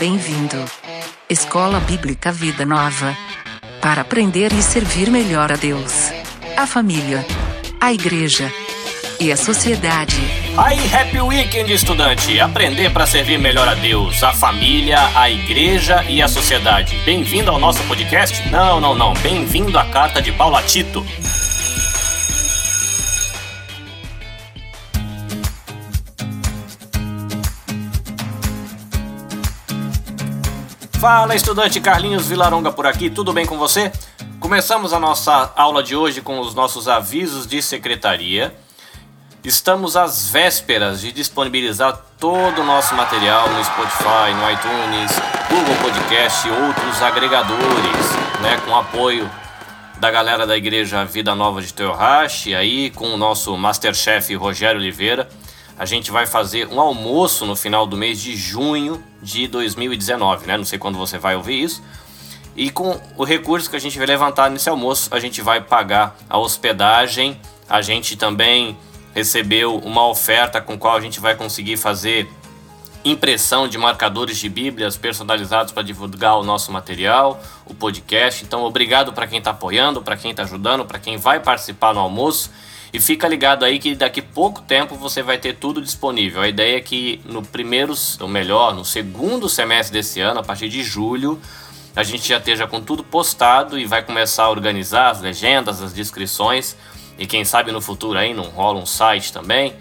bem-vindo. Escola Bíblica Vida Nova. Para aprender e servir melhor a Deus, a família, a igreja e a sociedade. Aí, Happy Weekend, estudante! Aprender para servir melhor a Deus, a família, a igreja e a sociedade. Bem-vindo ao nosso podcast? Não, não, não. Bem-vindo à carta de Paulo a Tito. Fala, estudante Carlinhos Vilaronga por aqui, tudo bem com você? Começamos a nossa aula de hoje com os nossos avisos de secretaria. Estamos às vésperas de disponibilizar todo o nosso material no Spotify, no iTunes, Google Podcast e outros agregadores, né, com apoio da galera da Igreja Vida Nova de Teohashi, aí com o nosso Masterchef Rogério Oliveira. A gente vai fazer um almoço no final do mês de junho de 2019, né? Não sei quando você vai ouvir isso. E com o recurso que a gente vai levantar nesse almoço, a gente vai pagar a hospedagem. A gente também recebeu uma oferta com qual a gente vai conseguir fazer impressão de marcadores de Bíblias personalizados para divulgar o nosso material, o podcast. Então, obrigado para quem está apoiando, para quem está ajudando, para quem vai participar no almoço. E fica ligado aí que daqui pouco tempo você vai ter tudo disponível. A ideia é que no primeiro, ou melhor, no segundo semestre desse ano, a partir de julho, a gente já esteja com tudo postado e vai começar a organizar as legendas, as descrições e quem sabe no futuro aí não rola um site também.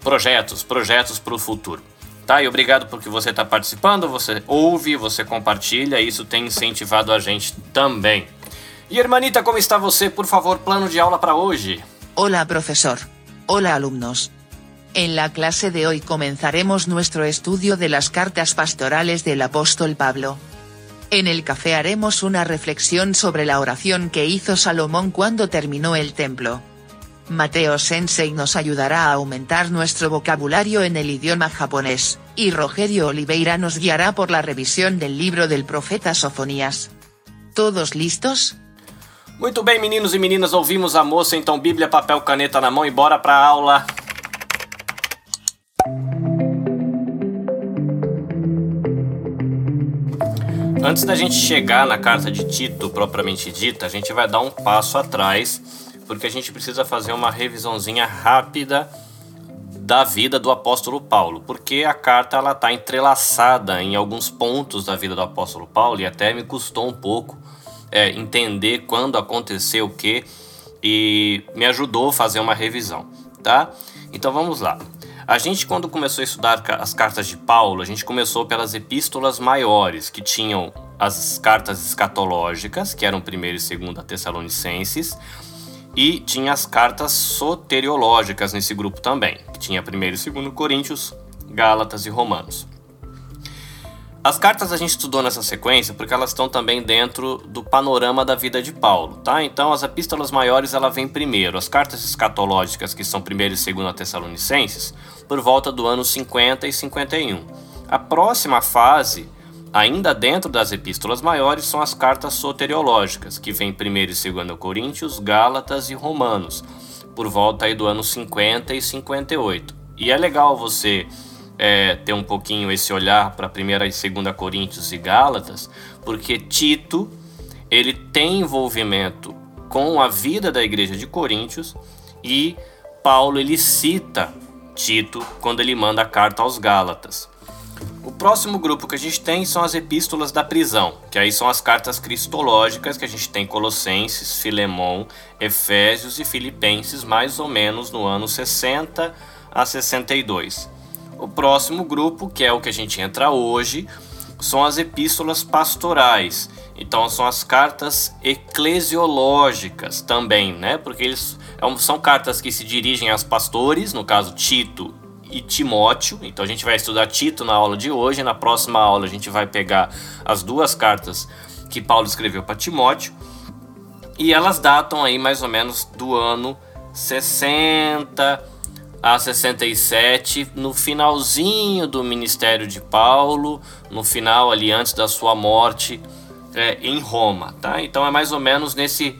Projetos, projetos para o futuro. Tá? E obrigado porque você está participando, você ouve, você compartilha, isso tem incentivado a gente também. E hermanita, como está você? Por favor, plano de aula para hoje. Hola profesor. Hola alumnos. En la clase de hoy comenzaremos nuestro estudio de las cartas pastorales del apóstol Pablo. En el café haremos una reflexión sobre la oración que hizo Salomón cuando terminó el templo. Mateo Sensei nos ayudará a aumentar nuestro vocabulario en el idioma japonés, y Rogerio Oliveira nos guiará por la revisión del libro del profeta Sofonías. ¿Todos listos? Muito bem, meninos e meninas, ouvimos a moça, então Bíblia, papel, caneta na mão e bora pra aula. Antes da gente chegar na carta de Tito propriamente dita, a gente vai dar um passo atrás, porque a gente precisa fazer uma revisãozinha rápida da vida do apóstolo Paulo, porque a carta ela está entrelaçada em alguns pontos da vida do apóstolo Paulo e até me custou um pouco é, entender quando aconteceu o que e me ajudou a fazer uma revisão, tá? Então vamos lá. A gente, quando começou a estudar as cartas de Paulo, a gente começou pelas epístolas maiores, que tinham as cartas escatológicas, que eram 1 e 2 Tessalonicenses, e tinha as cartas soteriológicas nesse grupo também, que tinha 1 e 2 Coríntios, Gálatas e Romanos. As cartas a gente estudou nessa sequência porque elas estão também dentro do panorama da vida de Paulo, tá? Então as epístolas maiores ela vem primeiro, as cartas escatológicas que são 1 e 2 Tessalonicenses, por volta do ano 50 e 51. A próxima fase, ainda dentro das epístolas maiores, são as cartas soteriológicas, que vem 1 e 2 Coríntios, Gálatas e Romanos, por volta aí do ano 50 e 58. E é legal você é, ter um pouquinho esse olhar para 1 e 2 Coríntios e Gálatas, porque Tito ele tem envolvimento com a vida da igreja de Coríntios e Paulo ele cita Tito quando ele manda a carta aos Gálatas. O próximo grupo que a gente tem são as epístolas da prisão, que aí são as cartas cristológicas que a gente tem Colossenses, Filemão, Efésios e Filipenses, mais ou menos no ano 60 a 62. O próximo grupo, que é o que a gente entra hoje, são as epístolas pastorais. Então são as cartas eclesiológicas também, né? Porque eles é são cartas que se dirigem aos pastores, no caso Tito e Timóteo. Então a gente vai estudar Tito na aula de hoje. Na próxima aula a gente vai pegar as duas cartas que Paulo escreveu para Timóteo. E elas datam aí mais ou menos do ano 60 a 67, no finalzinho do ministério de Paulo, no final ali antes da sua morte é, em Roma, tá? Então é mais ou menos nesse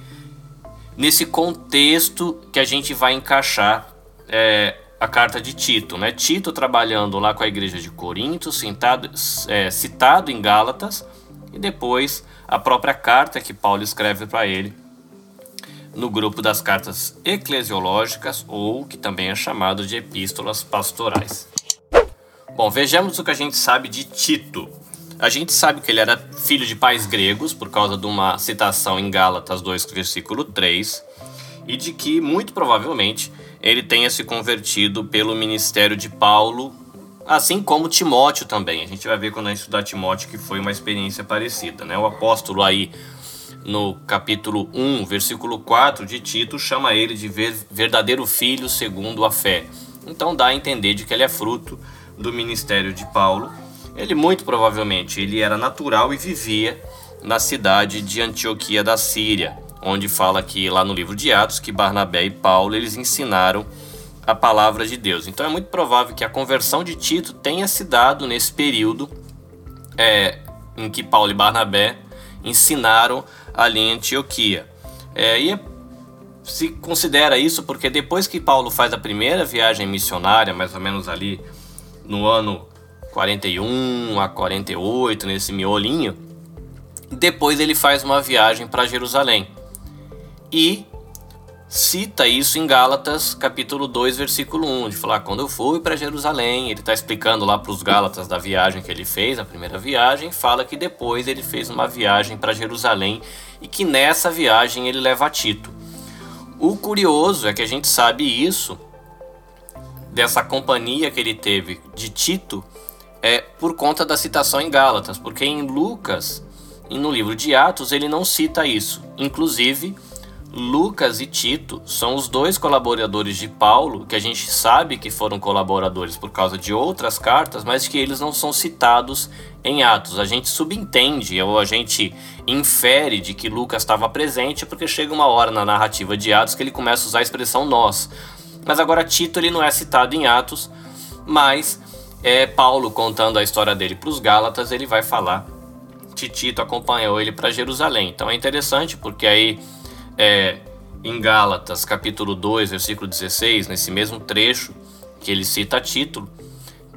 nesse contexto que a gente vai encaixar é, a carta de Tito, né? Tito trabalhando lá com a igreja de Corinto, citado, é, citado em Gálatas, e depois a própria carta que Paulo escreve para ele no grupo das cartas eclesiológicas, ou que também é chamado de epístolas pastorais. Bom, vejamos o que a gente sabe de Tito. A gente sabe que ele era filho de pais gregos, por causa de uma citação em Gálatas 2, versículo 3, e de que, muito provavelmente, ele tenha se convertido pelo ministério de Paulo, assim como Timóteo também. A gente vai ver quando a gente estudar Timóteo que foi uma experiência parecida. Né? O apóstolo aí, no capítulo 1, versículo 4 de Tito, chama ele de verdadeiro filho segundo a fé. Então dá a entender de que ele é fruto do ministério de Paulo. Ele muito provavelmente ele era natural e vivia na cidade de Antioquia da Síria onde fala que lá no livro de Atos que Barnabé e Paulo eles ensinaram a palavra de Deus. Então é muito provável que a conversão de Tito tenha se dado nesse período é, em que Paulo e Barnabé ensinaram ali em Antioquia. É, e se considera isso porque depois que Paulo faz a primeira viagem missionária, mais ou menos ali no ano 41 a 48, nesse miolinho, depois ele faz uma viagem para Jerusalém e cita isso em Gálatas, capítulo 2, versículo 1, de falar quando eu fui para Jerusalém, ele está explicando lá para os Gálatas da viagem que ele fez, a primeira viagem, fala que depois ele fez uma viagem para Jerusalém e que nessa viagem ele leva Tito. O curioso é que a gente sabe isso dessa companhia que ele teve de Tito é por conta da citação em Gálatas, porque em Lucas e no livro de Atos ele não cita isso. Inclusive, Lucas e Tito são os dois colaboradores de Paulo, que a gente sabe que foram colaboradores por causa de outras cartas, mas que eles não são citados em Atos. A gente subentende ou a gente infere de que Lucas estava presente porque chega uma hora na narrativa de Atos que ele começa a usar a expressão nós. Mas agora Tito ele não é citado em Atos, mas é Paulo contando a história dele para os Gálatas, ele vai falar que Tito acompanhou ele para Jerusalém. Então é interessante porque aí é, em Gálatas, capítulo 2, versículo 16, nesse mesmo trecho que ele cita a título,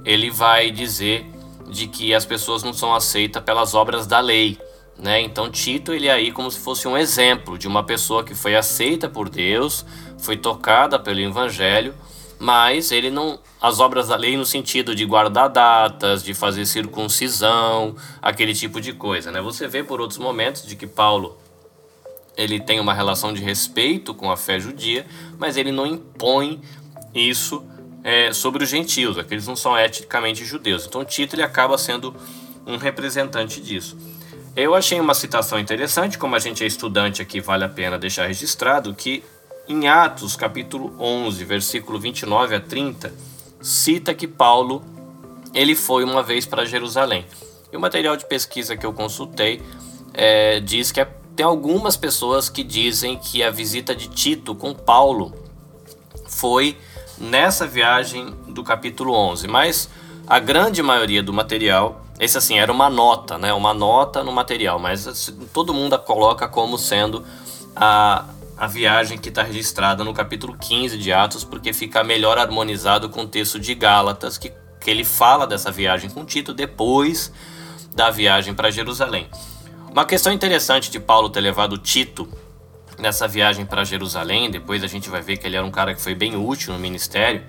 ele vai dizer de que as pessoas não são aceitas pelas obras da lei. Né? Então Tito ele é aí como se fosse um exemplo de uma pessoa que foi aceita por Deus, foi tocada pelo Evangelho, mas ele não as obras da lei no sentido de guardar datas, de fazer circuncisão, aquele tipo de coisa, né? Você vê por outros momentos de que Paulo ele tem uma relação de respeito com a fé judia, mas ele não impõe isso é, sobre os gentios, aqueles não são eticamente judeus. Então Tito ele acaba sendo um representante disso. Eu achei uma citação interessante, como a gente é estudante aqui, vale a pena deixar registrado que em Atos, capítulo 11, versículo 29 a 30, cita que Paulo ele foi uma vez para Jerusalém. E o material de pesquisa que eu consultei é, diz que é tem algumas pessoas que dizem que a visita de Tito com Paulo foi nessa viagem do capítulo 11, mas a grande maioria do material, esse assim, era uma nota, né? Uma nota no material, mas assim, todo mundo a coloca como sendo a, a viagem que está registrada no capítulo 15 de Atos, porque fica melhor harmonizado com o texto de Gálatas, que, que ele fala dessa viagem com Tito depois da viagem para Jerusalém. Uma questão interessante de Paulo ter levado Tito nessa viagem para Jerusalém, depois a gente vai ver que ele era um cara que foi bem útil no ministério,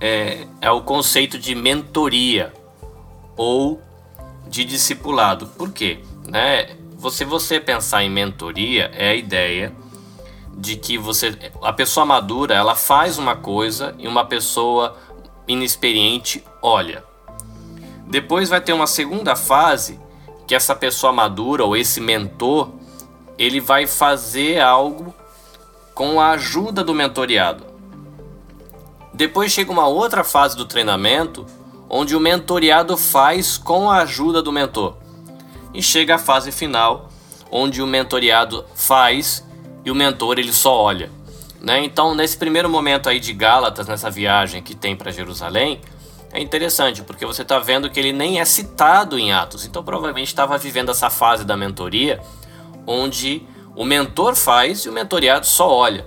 é, é o conceito de mentoria ou de discipulado. Por quê? Né? Você, você pensar em mentoria é a ideia de que você a pessoa madura ela faz uma coisa e uma pessoa inexperiente olha. Depois vai ter uma segunda fase que essa pessoa madura ou esse mentor ele vai fazer algo com a ajuda do mentoriado. Depois chega uma outra fase do treinamento onde o mentoriado faz com a ajuda do mentor. E chega a fase final onde o mentoriado faz e o mentor ele só olha. Né? Então, nesse primeiro momento aí de Gálatas, nessa viagem que tem para Jerusalém, é interessante, porque você está vendo que ele nem é citado em Atos. Então, provavelmente estava vivendo essa fase da mentoria, onde o mentor faz e o mentoriado só olha.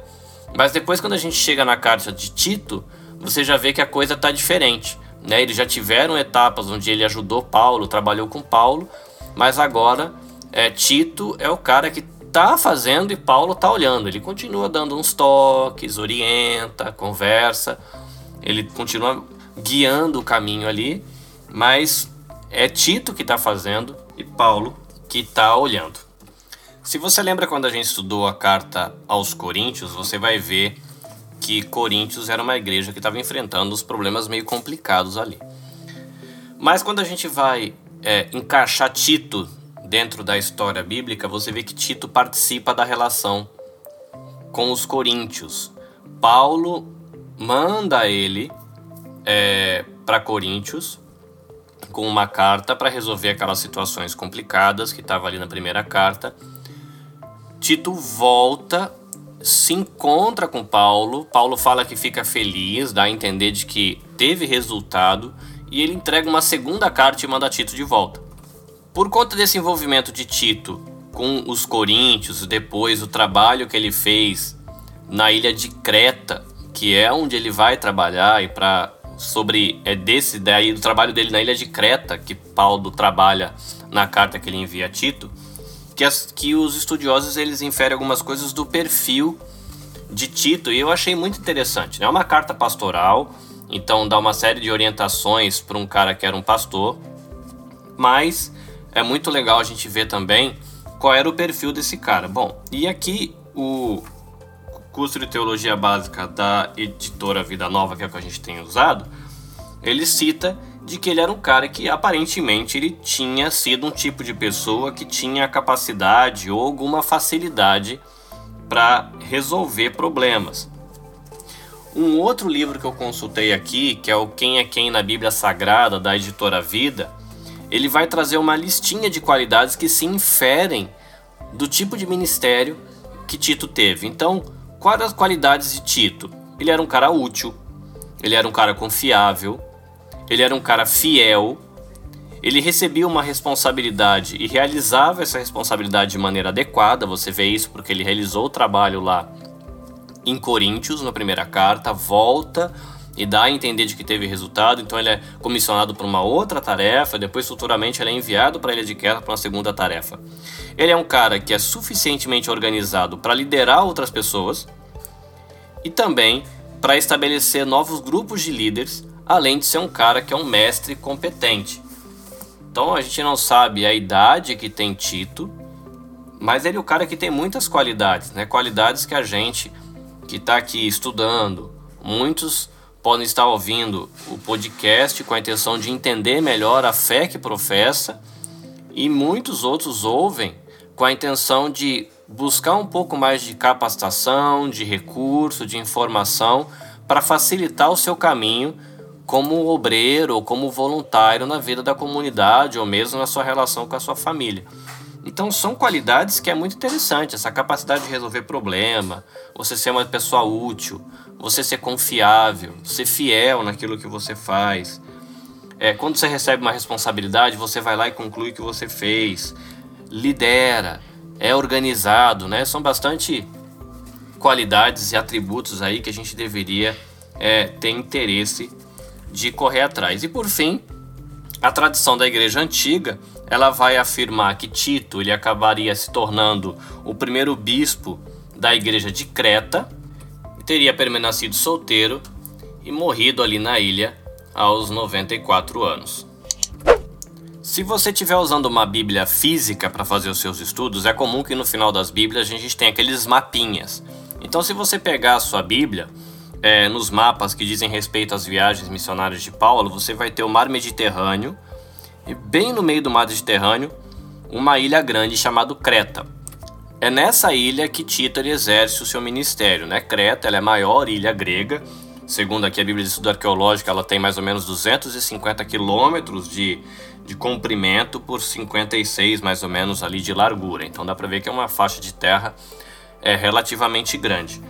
Mas depois, quando a gente chega na carta de Tito, você já vê que a coisa está diferente. Né? Eles já tiveram etapas onde ele ajudou Paulo, trabalhou com Paulo, mas agora é, Tito é o cara que tá fazendo e Paulo tá olhando. Ele continua dando uns toques, orienta, conversa, ele continua guiando o caminho ali, mas é Tito que está fazendo e Paulo que está olhando. Se você lembra quando a gente estudou a carta aos Coríntios, você vai ver que Coríntios era uma igreja que estava enfrentando os problemas meio complicados ali. Mas quando a gente vai é, encaixar Tito dentro da história bíblica, você vê que Tito participa da relação com os coríntios. Paulo manda ele é, para Coríntios com uma carta para resolver aquelas situações complicadas que estava ali na primeira carta. Tito volta, se encontra com Paulo. Paulo fala que fica feliz, dá a entender de que teve resultado e ele entrega uma segunda carta e manda Tito de volta. Por conta desse envolvimento de Tito com os coríntios, depois o trabalho que ele fez na ilha de Creta, que é onde ele vai trabalhar e para sobre é desse daí do trabalho dele na ilha de Creta que Paulo trabalha na carta que ele envia a Tito, que, as, que os estudiosos eles inferem algumas coisas do perfil de Tito e eu achei muito interessante. Né? É uma carta pastoral, então dá uma série de orientações para um cara que era um pastor, mas é muito legal a gente ver também qual era o perfil desse cara. Bom, e aqui o curso de teologia básica da editora Vida Nova, que é o que a gente tem usado, ele cita de que ele era um cara que aparentemente ele tinha sido um tipo de pessoa que tinha capacidade ou alguma facilidade para resolver problemas. Um outro livro que eu consultei aqui, que é o Quem é Quem na Bíblia Sagrada, da editora Vida, ele vai trazer uma listinha de qualidades que se inferem do tipo de ministério que Tito teve. Então, Quais as qualidades de Tito? Ele era um cara útil, ele era um cara confiável, ele era um cara fiel, ele recebia uma responsabilidade e realizava essa responsabilidade de maneira adequada. Você vê isso porque ele realizou o trabalho lá em Coríntios, na primeira carta, volta e dá a entender de que teve resultado, então ele é comissionado para uma outra tarefa, depois futuramente ele é enviado para a Ilha de Queda para uma segunda tarefa. Ele é um cara que é suficientemente organizado para liderar outras pessoas e também para estabelecer novos grupos de líderes, além de ser um cara que é um mestre competente. Então a gente não sabe a idade que tem Tito, mas ele é o cara que tem muitas qualidades, né? Qualidades que a gente que está aqui estudando, muitos podem estar ouvindo o podcast com a intenção de entender melhor a fé que professa, e muitos outros ouvem com a intenção de buscar um pouco mais de capacitação, de recurso, de informação para facilitar o seu caminho como obreiro ou como voluntário na vida da comunidade ou mesmo na sua relação com a sua família. Então são qualidades que é muito interessante, essa capacidade de resolver problema, você ser uma pessoa útil, você ser confiável, ser fiel naquilo que você faz. É, quando você recebe uma responsabilidade, você vai lá e conclui o que você fez, lidera, é organizado, né? São bastante qualidades e atributos aí que a gente deveria é, ter interesse de correr atrás. E por fim, a tradição da igreja antiga ela vai afirmar que Tito ele acabaria se tornando o primeiro bispo da igreja de Creta teria permanecido solteiro e morrido ali na ilha aos 94 anos. Se você estiver usando uma Bíblia física para fazer os seus estudos, é comum que no final das Bíblias a gente tenha aqueles mapinhas. Então, se você pegar a sua Bíblia, é, nos mapas que dizem respeito às viagens missionárias de Paulo, você vai ter o Mar Mediterrâneo, e bem no meio do mar Mediterrâneo, uma ilha grande chamada Creta. É nessa ilha que Tito exerce o seu ministério, né? Creta é a maior ilha grega, segundo aqui a Bíblia de Estudo Arqueológico, ela tem mais ou menos 250 quilômetros de, de comprimento por 56 mais ou menos ali de largura. Então dá para ver que é uma faixa de terra é, relativamente grande.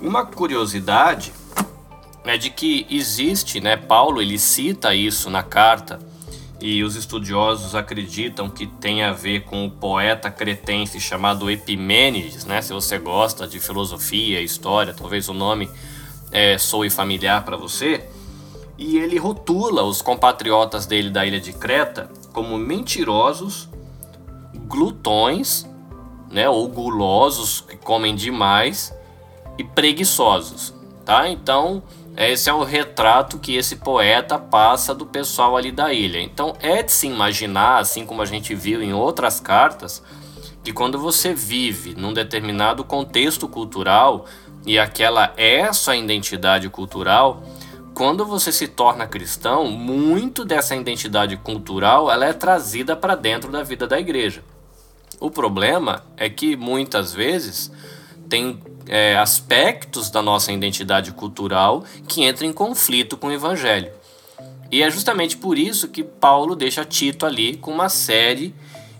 Uma curiosidade é de que existe, né? Paulo ele cita isso na carta e os estudiosos acreditam que tem a ver com o poeta cretense chamado Epimênides, né? Se você gosta de filosofia, história, talvez o nome é, soe familiar para você, e ele rotula os compatriotas dele da ilha de Creta como mentirosos, glutões, né, ou gulosos que comem demais e preguiçosos, tá? Então, esse é o retrato que esse poeta passa do pessoal ali da ilha. Então, é de se imaginar, assim como a gente viu em outras cartas, que quando você vive num determinado contexto cultural e aquela é sua identidade cultural, quando você se torna cristão, muito dessa identidade cultural ela é trazida para dentro da vida da igreja. O problema é que muitas vezes tem é, aspectos da nossa identidade cultural que entram em conflito com o evangelho. E é justamente por isso que Paulo deixa Tito ali com uma série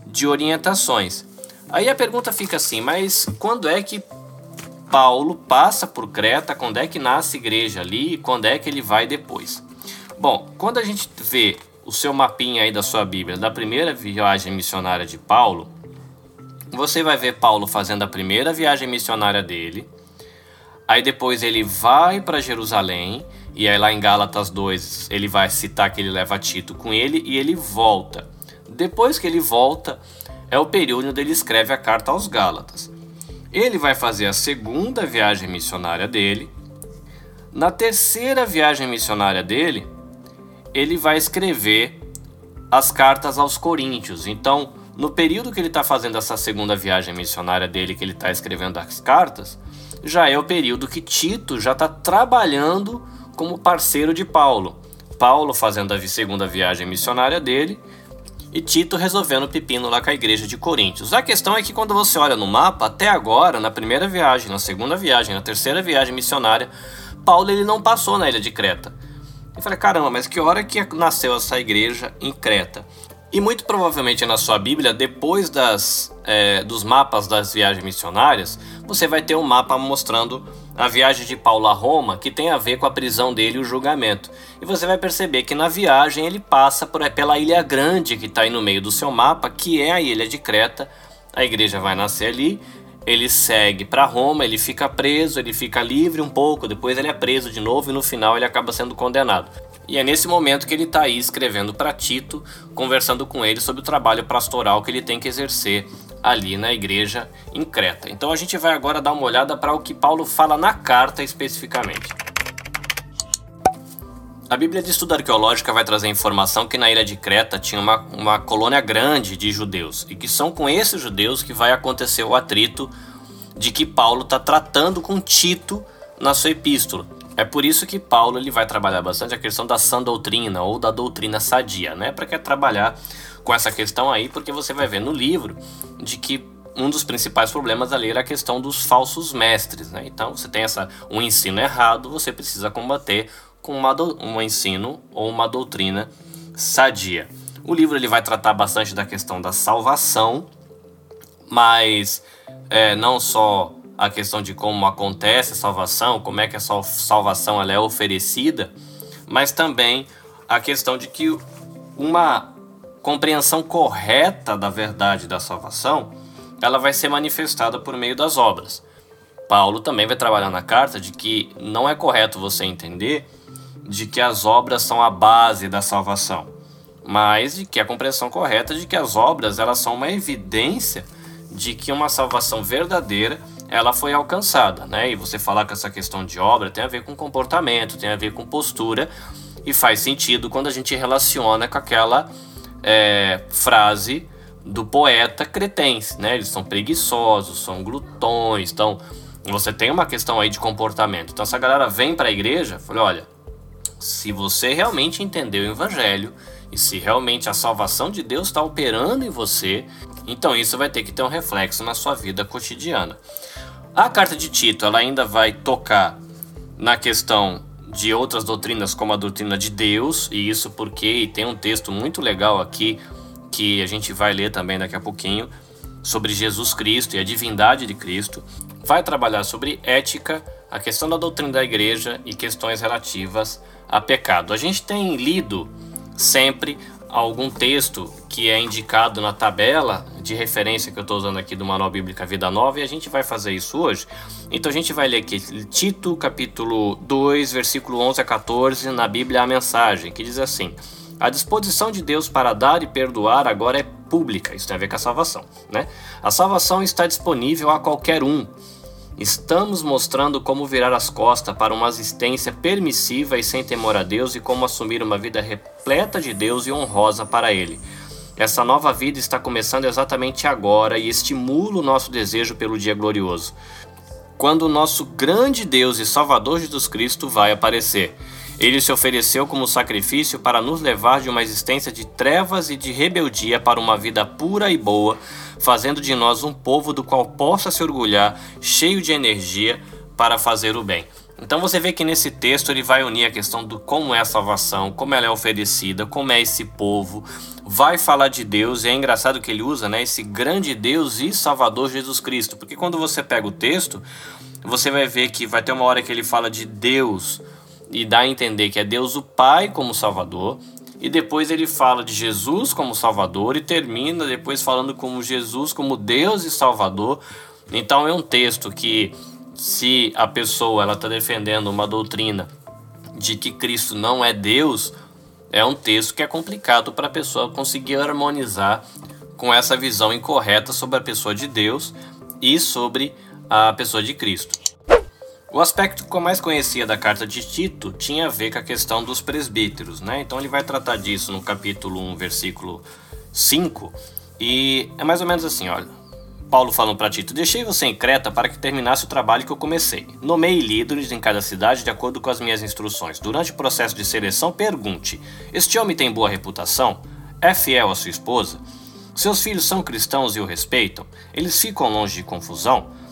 de orientações. Aí a pergunta fica assim: mas quando é que Paulo passa por Creta, quando é que nasce igreja ali e quando é que ele vai depois. Bom, quando a gente vê o seu mapinha aí da sua Bíblia da primeira viagem missionária de Paulo, você vai ver Paulo fazendo a primeira viagem missionária dele. Aí depois ele vai para Jerusalém, e aí lá em Gálatas 2 ele vai citar que ele leva Tito com ele e ele volta. Depois que ele volta, é o período onde ele escreve a carta aos Gálatas. Ele vai fazer a segunda viagem missionária dele. Na terceira viagem missionária dele, ele vai escrever as cartas aos Coríntios. Então, no período que ele está fazendo essa segunda viagem missionária dele, que ele está escrevendo as cartas, já é o período que Tito já está trabalhando como parceiro de Paulo. Paulo fazendo a segunda viagem missionária dele e Tito resolvendo o pepino lá com a igreja de Coríntios. A questão é que quando você olha no mapa, até agora, na primeira viagem, na segunda viagem, na terceira viagem missionária, Paulo ele não passou na ilha de Creta. Eu falei, caramba, mas que hora que nasceu essa igreja em Creta? E muito provavelmente na sua Bíblia, depois das, é, dos mapas das viagens missionárias, você vai ter um mapa mostrando a viagem de Paulo a Roma, que tem a ver com a prisão dele e o julgamento. E você vai perceber que na viagem ele passa por, pela ilha grande que está aí no meio do seu mapa, que é a ilha de Creta. A igreja vai nascer ali, ele segue para Roma, ele fica preso, ele fica livre um pouco, depois ele é preso de novo e no final ele acaba sendo condenado. E é nesse momento que ele está aí escrevendo para Tito, conversando com ele sobre o trabalho pastoral que ele tem que exercer ali na igreja em Creta. Então a gente vai agora dar uma olhada para o que Paulo fala na carta especificamente. A Bíblia de Estudo Arqueológica vai trazer informação que na ilha de Creta tinha uma, uma colônia grande de judeus e que são com esses judeus que vai acontecer o atrito de que Paulo está tratando com Tito na sua epístola. É por isso que Paulo ele vai trabalhar bastante a questão da sã doutrina ou da doutrina sadia, né? Para que trabalhar com essa questão aí, porque você vai ver no livro de que um dos principais problemas ali era a questão dos falsos mestres, né? Então, você tem essa um ensino errado, você precisa combater com uma do, um ensino ou uma doutrina sadia. O livro ele vai tratar bastante da questão da salvação, mas é, não só a questão de como acontece a salvação, como é que a salvação ela é oferecida, mas também a questão de que uma compreensão correta da verdade da salvação, ela vai ser manifestada por meio das obras. Paulo também vai trabalhar na carta de que não é correto você entender de que as obras são a base da salvação, mas de que a compreensão correta de que as obras elas são uma evidência de que uma salvação verdadeira ela foi alcançada, né? E você falar que essa questão de obra tem a ver com comportamento, tem a ver com postura e faz sentido quando a gente relaciona com aquela é, frase do poeta cretense, né? Eles são preguiçosos, são glutões, então você tem uma questão aí de comportamento. Então essa galera vem para a igreja, falei, olha, se você realmente entendeu o evangelho e se realmente a salvação de Deus está operando em você, então isso vai ter que ter um reflexo na sua vida cotidiana. A carta de Tito ela ainda vai tocar na questão de outras doutrinas como a doutrina de Deus, e isso porque tem um texto muito legal aqui que a gente vai ler também daqui a pouquinho sobre Jesus Cristo e a divindade de Cristo. Vai trabalhar sobre ética, a questão da doutrina da igreja e questões relativas a pecado. A gente tem lido sempre algum texto que é indicado na tabela de referência que eu estou usando aqui do Manual Bíblica Vida Nova e a gente vai fazer isso hoje. Então a gente vai ler aqui Tito, capítulo 2, versículo 11 a 14, na Bíblia a mensagem, que diz assim: A disposição de Deus para dar e perdoar agora é pública, isso tem a ver com a salvação, né? A salvação está disponível a qualquer um. Estamos mostrando como virar as costas para uma existência permissiva e sem temor a Deus e como assumir uma vida repleta de Deus e honrosa para Ele. Essa nova vida está começando exatamente agora e estimula o nosso desejo pelo dia glorioso, quando o nosso grande Deus e Salvador Jesus Cristo vai aparecer. Ele se ofereceu como sacrifício para nos levar de uma existência de trevas e de rebeldia para uma vida pura e boa, fazendo de nós um povo do qual possa se orgulhar, cheio de energia para fazer o bem. Então você vê que nesse texto ele vai unir a questão do como é a salvação, como ela é oferecida, como é esse povo, vai falar de Deus, e é engraçado que ele usa, né, esse grande Deus e Salvador Jesus Cristo, porque quando você pega o texto, você vai ver que vai ter uma hora que ele fala de Deus, e dá a entender que é Deus o Pai como Salvador, e depois ele fala de Jesus como Salvador e termina depois falando como Jesus como Deus e Salvador. Então é um texto que se a pessoa ela está defendendo uma doutrina de que Cristo não é Deus, é um texto que é complicado para a pessoa conseguir harmonizar com essa visão incorreta sobre a pessoa de Deus e sobre a pessoa de Cristo. O aspecto que eu mais conhecia da carta de Tito tinha a ver com a questão dos presbíteros, né? Então ele vai tratar disso no capítulo 1, versículo 5, e é mais ou menos assim, olha. Paulo falando para Tito: Deixei você em Creta para que terminasse o trabalho que eu comecei. Nomei líderes em cada cidade de acordo com as minhas instruções. Durante o processo de seleção, pergunte: Este homem tem boa reputação? É fiel à sua esposa? Seus filhos são cristãos e o respeitam? Eles ficam longe de confusão?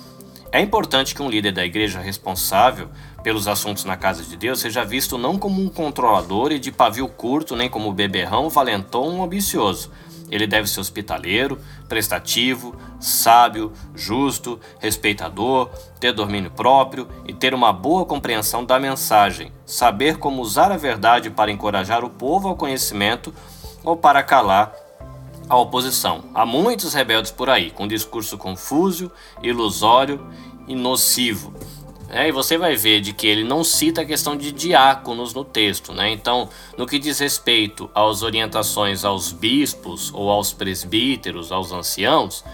É importante que um líder da igreja responsável pelos assuntos na casa de Deus seja visto não como um controlador e de pavio curto, nem como beberrão, valentão ou ambicioso. Ele deve ser hospitaleiro, prestativo, sábio, justo, respeitador, ter domínio próprio e ter uma boa compreensão da mensagem, saber como usar a verdade para encorajar o povo ao conhecimento ou para calar a oposição. Há muitos rebeldes por aí, com discurso confuso, ilusório e nocivo. É, e você vai ver de que ele não cita a questão de diáconos no texto, né? Então, no que diz respeito às orientações aos bispos ou aos presbíteros, aos anciãos,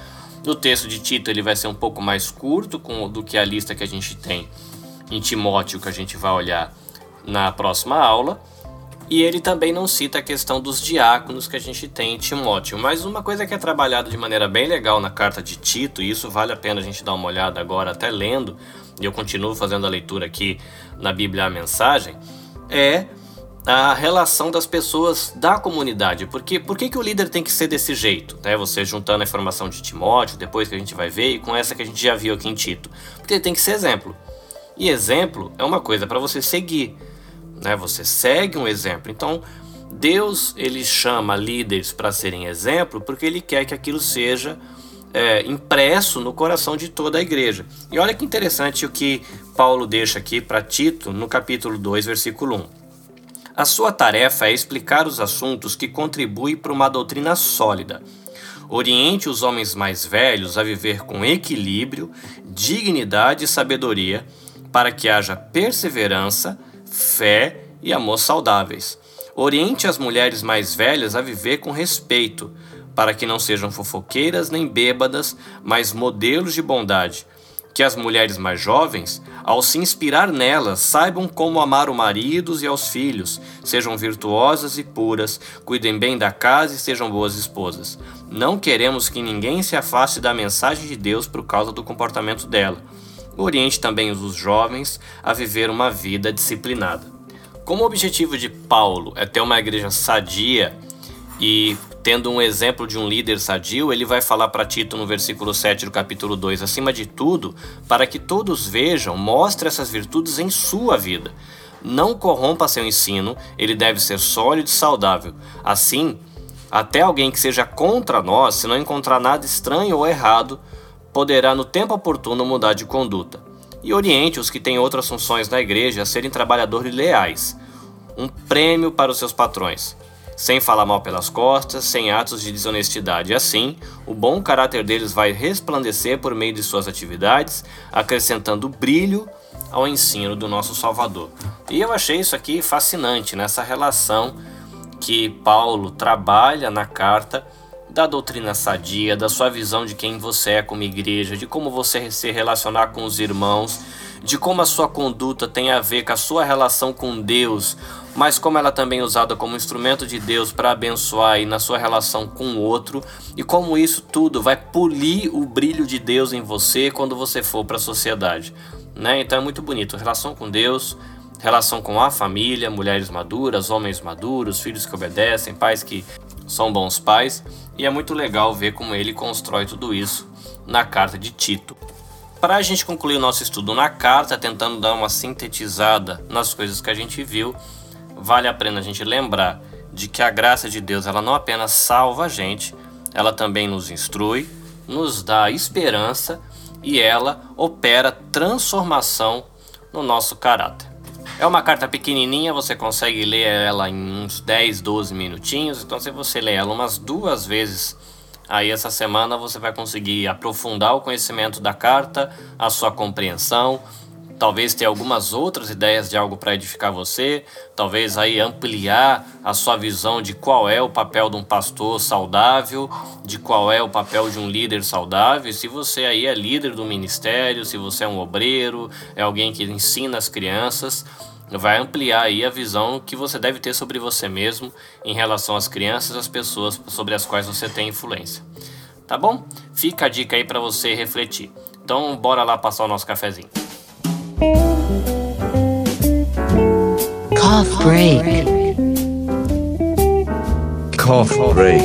no texto de Tito ele vai ser um pouco mais curto com, do que a lista que a gente tem em Timóteo, que a gente vai olhar na próxima aula. E ele também não cita a questão dos diáconos que a gente tem em Timóteo. Mas uma coisa que é trabalhada de maneira bem legal na carta de Tito, e isso vale a pena a gente dar uma olhada agora, até lendo, e eu continuo fazendo a leitura aqui na Bíblia a mensagem, é a relação das pessoas da comunidade. Porque por que, que o líder tem que ser desse jeito? Né? Você juntando a informação de Timóteo, depois que a gente vai ver, e com essa que a gente já viu aqui em Tito. Porque ele tem que ser exemplo. E exemplo é uma coisa para você seguir né? Você segue um exemplo. Então, Deus ele chama líderes para serem exemplo porque ele quer que aquilo seja é, impresso no coração de toda a igreja. E olha que interessante o que Paulo deixa aqui para Tito no capítulo 2, versículo 1. A sua tarefa é explicar os assuntos que contribuem para uma doutrina sólida. Oriente os homens mais velhos a viver com equilíbrio, dignidade e sabedoria, para que haja perseverança, fé e amor saudáveis. Oriente as mulheres mais velhas a viver com respeito, para que não sejam fofoqueiras nem bêbadas, mas modelos de bondade. Que as mulheres mais jovens, ao se inspirar nelas, saibam como amar o marido e aos filhos, sejam virtuosas e puras, cuidem bem da casa e sejam boas esposas. Não queremos que ninguém se afaste da mensagem de Deus por causa do comportamento dela oriente também os jovens a viver uma vida disciplinada. Como o objetivo de Paulo é ter uma igreja sadia e tendo um exemplo de um líder sadio, ele vai falar para Tito no versículo 7 do capítulo 2, acima de tudo, para que todos vejam, mostre essas virtudes em sua vida. Não corrompa seu ensino, ele deve ser sólido e saudável. Assim, até alguém que seja contra nós, se não encontrar nada estranho ou errado, poderá no tempo oportuno mudar de conduta. E oriente os que têm outras funções na igreja a serem trabalhadores leais, um prêmio para os seus patrões. sem falar mal pelas costas, sem atos de desonestidade. Assim, o bom caráter deles vai resplandecer por meio de suas atividades, acrescentando brilho ao ensino do nosso Salvador. E eu achei isso aqui fascinante nessa relação que Paulo trabalha na carta da doutrina sadia, da sua visão de quem você é como igreja, de como você se relacionar com os irmãos, de como a sua conduta tem a ver com a sua relação com Deus, mas como ela também é usada como instrumento de Deus para abençoar e na sua relação com o outro, e como isso tudo vai polir o brilho de Deus em você quando você for para a sociedade. Né? Então é muito bonito. Relação com Deus, relação com a família, mulheres maduras, homens maduros, filhos que obedecem, pais que são bons pais, e é muito legal ver como ele constrói tudo isso na carta de Tito. Para a gente concluir o nosso estudo na carta, tentando dar uma sintetizada nas coisas que a gente viu, vale a pena a gente lembrar de que a graça de Deus ela não apenas salva a gente, ela também nos instrui, nos dá esperança e ela opera transformação no nosso caráter. É uma carta pequenininha, você consegue ler ela em uns 10, 12 minutinhos. Então, se você ler ela umas duas vezes aí essa semana, você vai conseguir aprofundar o conhecimento da carta, a sua compreensão, talvez ter algumas outras ideias de algo para edificar você, talvez aí ampliar a sua visão de qual é o papel de um pastor saudável, de qual é o papel de um líder saudável. Se você aí é líder do ministério, se você é um obreiro, é alguém que ensina as crianças, vai ampliar aí a visão que você deve ter sobre você mesmo em relação às crianças, às pessoas sobre as quais você tem influência. Tá bom? Fica a dica aí para você refletir. Então, bora lá passar o nosso cafezinho. Cough break. Cough break.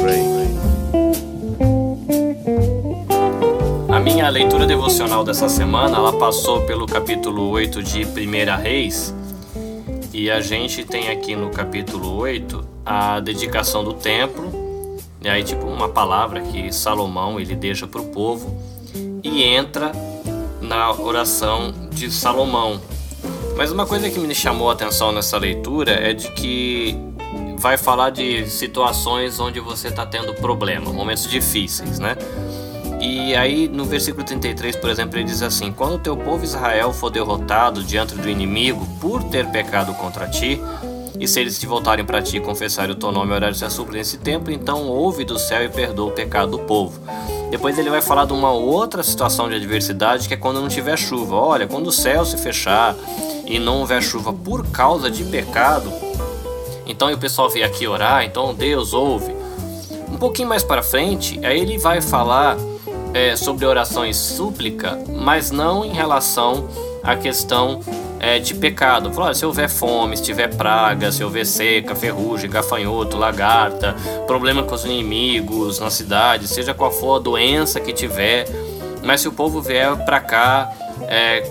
A minha leitura devocional dessa semana, ela passou pelo capítulo 8 de 1 Reis, e a gente tem aqui no capítulo 8 a dedicação do templo, e aí tipo uma palavra que Salomão ele deixa para o povo e entra na oração de Salomão. Mas uma coisa que me chamou a atenção nessa leitura é de que vai falar de situações onde você está tendo problema, momentos difíceis, né? E aí no versículo 33, por exemplo, ele diz assim: Quando o teu povo Israel for derrotado diante do inimigo por ter pecado contra ti, e se eles te voltarem para ti e confessarem o teu nome e orar a súplica nesse tempo, então ouve do céu e perdoa o pecado do povo. Depois ele vai falar de uma outra situação de adversidade que é quando não tiver chuva. Olha, quando o céu se fechar e não houver chuva por causa de pecado, então o pessoal vier aqui orar, então Deus ouve. Um pouquinho mais para frente, aí ele vai falar é, sobre oração e súplica, mas não em relação à questão é, de pecado. Falou, se houver fome, se tiver praga, se houver seca, ferrugem, gafanhoto, lagarta, problema com os inimigos na cidade, seja qual for a doença que tiver, mas se o povo vier para cá, é,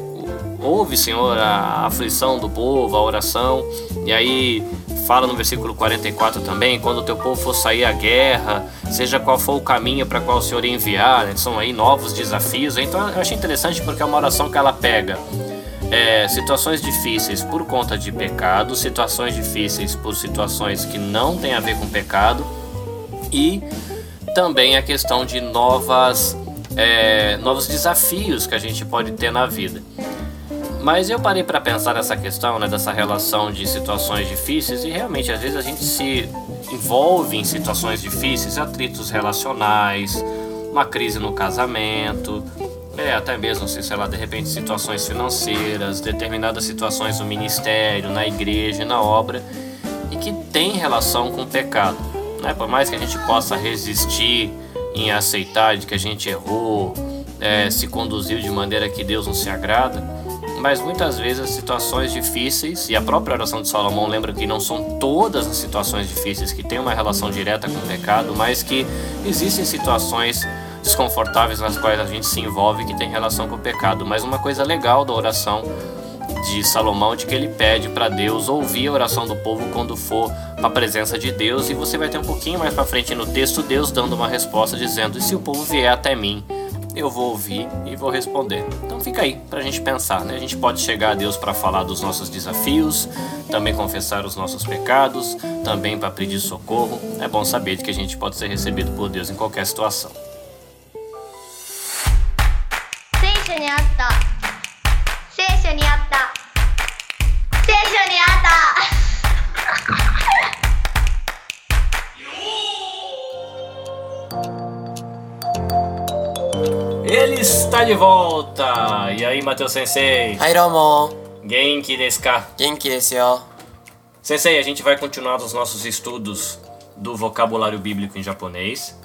ouve, Senhor, a aflição do povo, a oração, e aí fala no versículo 44 também, quando o teu povo for sair à guerra, seja qual for o caminho para qual o Senhor enviar, né? são aí novos desafios. Então eu achei interessante porque é uma oração que ela pega é, situações difíceis por conta de pecado, situações difíceis por situações que não têm a ver com pecado e também a questão de novas, é, novos desafios que a gente pode ter na vida. Mas eu parei para pensar nessa questão, né, dessa relação de situações difíceis e realmente às vezes a gente se envolve em situações difíceis, atritos relacionais, uma crise no casamento, é, até mesmo, assim, sei lá, de repente situações financeiras, determinadas situações no ministério, na igreja, na obra, e que tem relação com o pecado. Né? Por mais que a gente possa resistir em aceitar de que a gente errou, é, se conduziu de maneira que Deus não se agrada, mas muitas vezes as situações difíceis, e a própria oração de Salomão lembra que não são todas as situações difíceis que têm uma relação direta com o pecado, mas que existem situações desconfortáveis nas quais a gente se envolve que tem relação com o pecado. Mas uma coisa legal da oração de Salomão de que ele pede para Deus ouvir a oração do povo quando for para a presença de Deus e você vai ter um pouquinho mais para frente no texto Deus dando uma resposta dizendo: "E se o povo vier até mim eu vou ouvir e vou responder. Então fica aí para a gente pensar, né? A gente pode chegar a Deus para falar dos nossos desafios, também confessar os nossos pecados, também para pedir socorro. É bom saber que a gente pode ser recebido por Deus em qualquer situação. 聖書にあった聖書にあった聖書にあった Ele está de volta! E aí, Matheus Sensei? はいどうも Genki desu ka? 元気ですよ Sensei, a gente vai continuar os nossos estudos do vocabulário bíblico em japonês.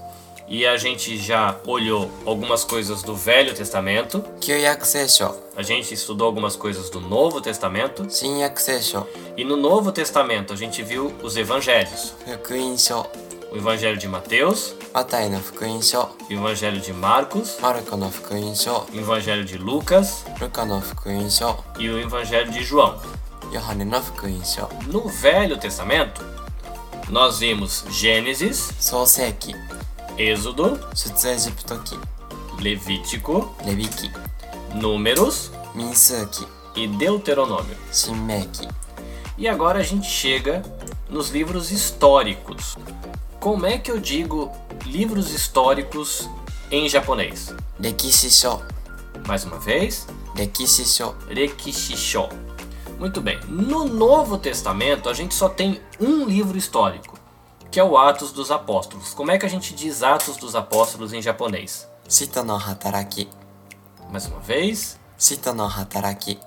e a gente já olhou algumas coisas do Velho Testamento. A gente estudou algumas coisas do Novo Testamento. E no Novo Testamento a gente viu os Evangelhos. O Evangelho de Mateus. O Evangelho de Marcos. O Evangelho de Lucas. E o Evangelho de João. No Velho Testamento, nós vimos Gênesis, Êxodo, 出エジプト記 Levítico, レビ記 Números 民数記 e Deuteronômio. 新明記 E agora a gente chega nos livros históricos. Como é que eu digo livros históricos em japonês? 歴史書 Mais uma vez, 歴史書 Rekishisho. Muito bem. No Novo Testamento, a gente só tem um livro histórico, que é o Atos dos Apóstolos. Como é que a gente diz Atos dos Apóstolos em japonês? Sita no Hataraki. Mais uma vez. Sita no Hataraki.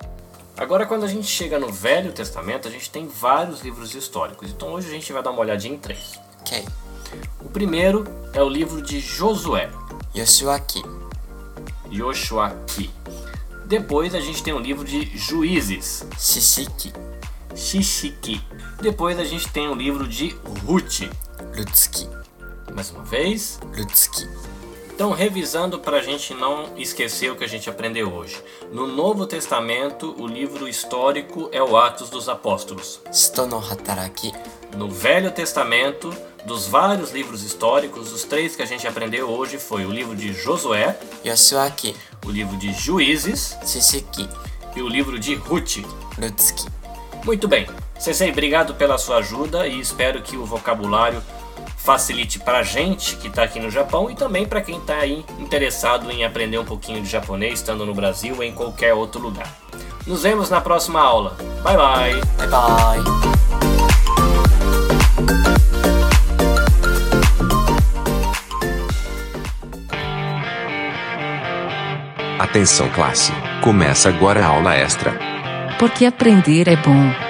Agora, quando a gente chega no Velho Testamento, a gente tem vários livros históricos. Então, hoje a gente vai dar uma olhadinha em três. Ok. O primeiro é o livro de Josué. Yoshuaki. Yoshuaki. Depois a gente tem o livro de Juízes. Shishiki. Shishiki. Depois a gente tem o livro de Ruth Lutsky. Mais uma vez, Lutsky. Então, revisando para a gente não esquecer o que a gente aprendeu hoje. No Novo Testamento, o livro histórico é o Atos dos Apóstolos. No Velho Testamento, dos vários livros históricos, os três que a gente aprendeu hoje foi o livro de Josué, Yosuaki, o livro de Juízes, Sissiki. e o livro de Ruth. Lutsky. Muito bem, Sensei, obrigado pela sua ajuda e espero que o vocabulário facilite para a gente que está aqui no Japão e também para quem está aí interessado em aprender um pouquinho de japonês, estando no Brasil ou em qualquer outro lugar. Nos vemos na próxima aula. Bye bye. Bye bye. Atenção classe, começa agora a aula extra. Porque aprender é bom.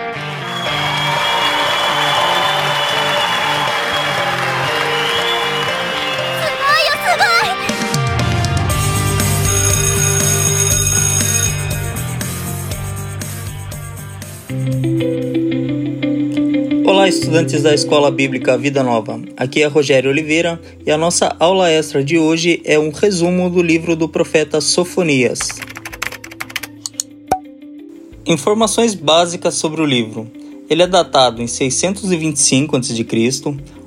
Estudantes da Escola Bíblica Vida Nova. Aqui é Rogério Oliveira e a nossa aula extra de hoje é um resumo do livro do profeta Sofonias. Informações básicas sobre o livro. Ele é datado em 625 a.C.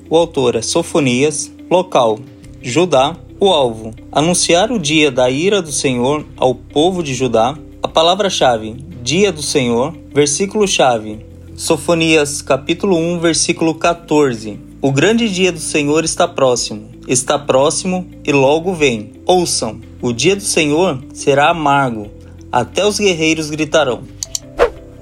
O autor é Sofonias. Local: Judá. O alvo: anunciar o dia da ira do Senhor ao povo de Judá. A palavra-chave: Dia do Senhor. Versículo-chave: Sofonias capítulo 1, versículo 14. O grande dia do Senhor está próximo, está próximo e logo vem. Ouçam, o dia do Senhor será amargo, até os guerreiros gritarão.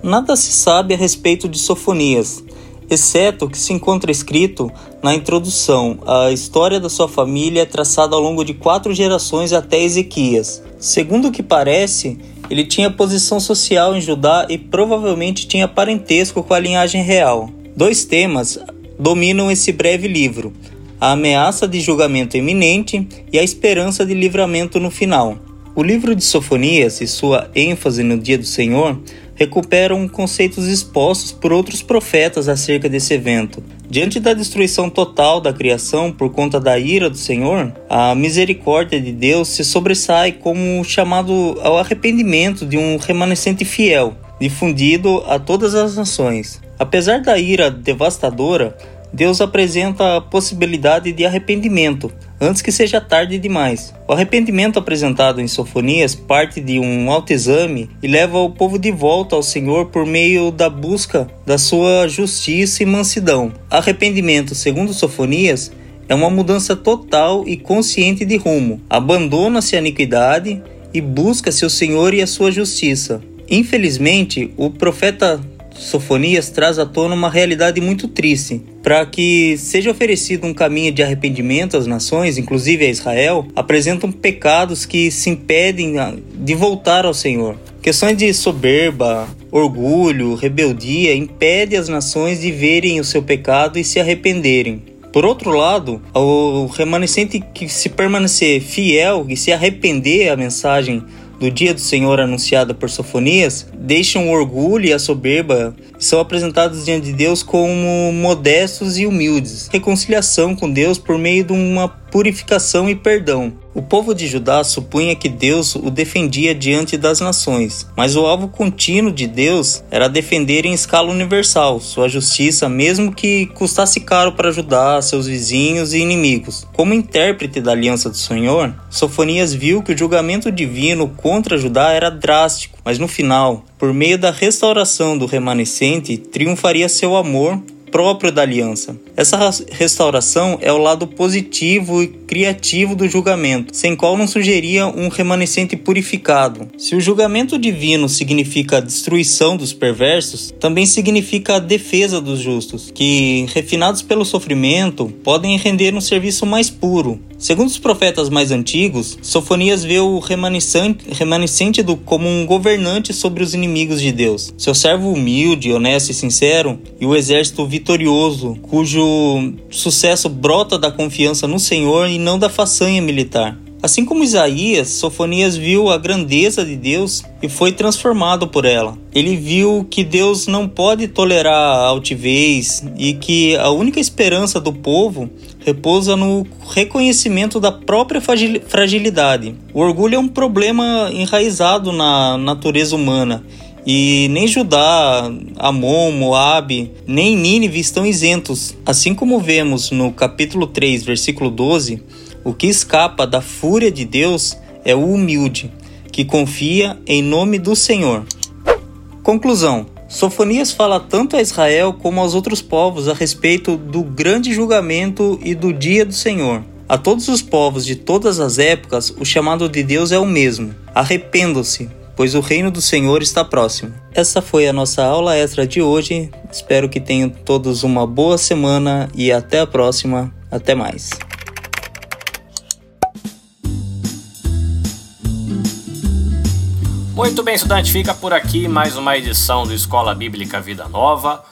Nada se sabe a respeito de Sofonias, exceto que se encontra escrito na introdução. A história da sua família é traçada ao longo de quatro gerações até Ezequias. Segundo o que parece, ele tinha posição social em Judá e provavelmente tinha parentesco com a linhagem real. Dois temas dominam esse breve livro: a ameaça de julgamento iminente e a esperança de livramento no final. O livro de Sofonias e sua ênfase no dia do Senhor recuperam conceitos expostos por outros profetas acerca desse evento. Diante da destruição total da criação por conta da ira do Senhor, a misericórdia de Deus se sobressai como chamado ao arrependimento de um remanescente fiel, difundido a todas as nações. Apesar da ira devastadora, Deus apresenta a possibilidade de arrependimento, antes que seja tarde demais. O arrependimento apresentado em Sofonias parte de um autoexame e leva o povo de volta ao Senhor por meio da busca da sua justiça e mansidão. Arrependimento, segundo Sofonias, é uma mudança total e consciente de rumo. Abandona-se a iniquidade e busca-se o Senhor e a sua justiça. Infelizmente, o profeta Sofonias traz à tona uma realidade muito triste. Para que seja oferecido um caminho de arrependimento às nações, inclusive a Israel, apresentam pecados que se impedem de voltar ao Senhor. Questões de soberba, orgulho, rebeldia impedem as nações de verem o seu pecado e se arrependerem. Por outro lado, o remanescente que se permanecer fiel e se arrepender à mensagem do dia do Senhor anunciada por Sofonias deixam o orgulho e a soberba e são apresentados diante de Deus como modestos e humildes. Reconciliação com Deus por meio de uma purificação e perdão. O povo de Judá supunha que Deus o defendia diante das nações, mas o alvo contínuo de Deus era defender em escala universal sua justiça, mesmo que custasse caro para Judá, seus vizinhos e inimigos. Como intérprete da aliança do Senhor, Sofonias viu que o julgamento divino contra Judá era drástico, mas no final, por meio da restauração do remanescente, triunfaria seu amor próprio da aliança. Essa restauração é o lado positivo e criativo do julgamento, sem qual não surgiria um remanescente purificado. Se o julgamento divino significa a destruição dos perversos, também significa a defesa dos justos, que, refinados pelo sofrimento, podem render um serviço mais puro, Segundo os profetas mais antigos, Sofonias vê o remanescente do como um governante sobre os inimigos de Deus. Seu servo humilde, honesto e sincero, e o exército vitorioso, cujo sucesso brota da confiança no Senhor e não da façanha militar. Assim como Isaías, Sofonias viu a grandeza de Deus e foi transformado por ela. Ele viu que Deus não pode tolerar a altivez e que a única esperança do povo repousa no reconhecimento da própria fragilidade. O orgulho é um problema enraizado na natureza humana e nem Judá, Amon, Moabe, nem Nínive estão isentos. Assim como vemos no capítulo 3, versículo 12, o que escapa da fúria de Deus é o humilde, que confia em nome do Senhor. Conclusão: Sofonias fala tanto a Israel como aos outros povos a respeito do grande julgamento e do dia do Senhor. A todos os povos de todas as épocas, o chamado de Deus é o mesmo: arrependam-se, pois o reino do Senhor está próximo. Essa foi a nossa aula extra de hoje. Espero que tenham todos uma boa semana e até a próxima. Até mais. Muito bem, estudante, fica por aqui mais uma edição do Escola Bíblica Vida Nova.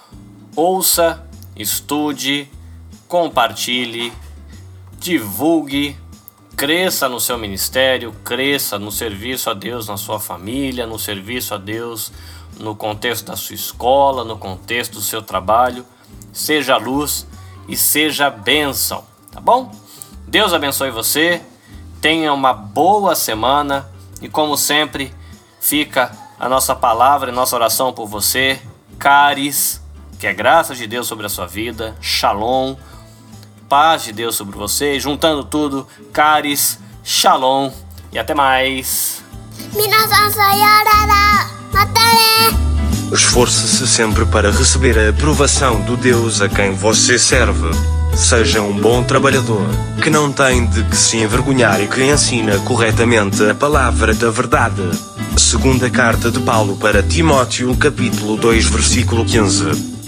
Ouça, estude, compartilhe, divulgue, cresça no seu ministério, cresça no serviço a Deus na sua família, no serviço a Deus no contexto da sua escola, no contexto do seu trabalho. Seja luz e seja bênção, tá bom? Deus abençoe você, tenha uma boa semana e, como sempre, fica a nossa palavra e nossa oração por você. Caris, que é graça de Deus sobre a sua vida. Shalom, paz de Deus sobre você. Juntando tudo, Caris, Shalom e até mais. Esforce-se sempre para receber a aprovação do Deus a quem você serve. Seja um bom trabalhador, que não tem de que se envergonhar e que ensina corretamente a palavra da verdade. Segunda carta de Paulo para Timóteo, capítulo 2, versículo 15.